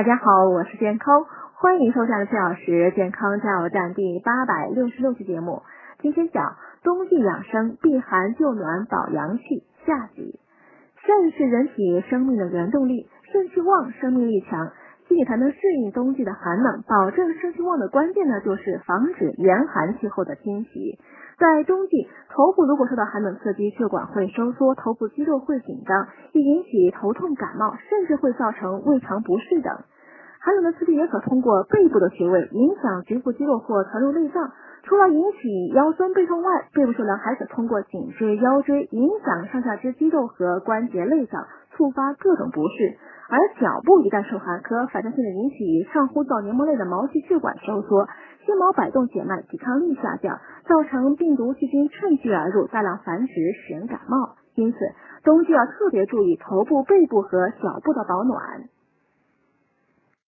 大家好，我是健康，欢迎收看四小时健康加油站第八百六十六期节目。今天讲冬季养生避寒救暖保阳气下集。肾是人体生命的原动力，肾气旺，生命力强，才能适应冬季的寒冷。保证肾气旺的关键呢，就是防止严寒气候的侵袭。在冬季，头部如果受到寒冷刺激，血管会收缩，头部肌肉会紧张，易引起头痛、感冒，甚至会造成胃肠不适等。寒冷的刺激也可通过背部的穴位影响局部肌肉或传入内脏，除了引起腰酸背痛外，背部受凉还可通过颈椎、腰椎影响上下肢肌肉和关节内脏，触发各种不适。而脚部一旦受寒，可反射性的引起上呼吸道黏膜内的毛细血管收缩。心毛摆动减慢，抵抗力下降，造成病毒细菌趁虚而入，大量繁殖，使人感冒。因此，冬季要特别注意头部、背部和脚部的保暖。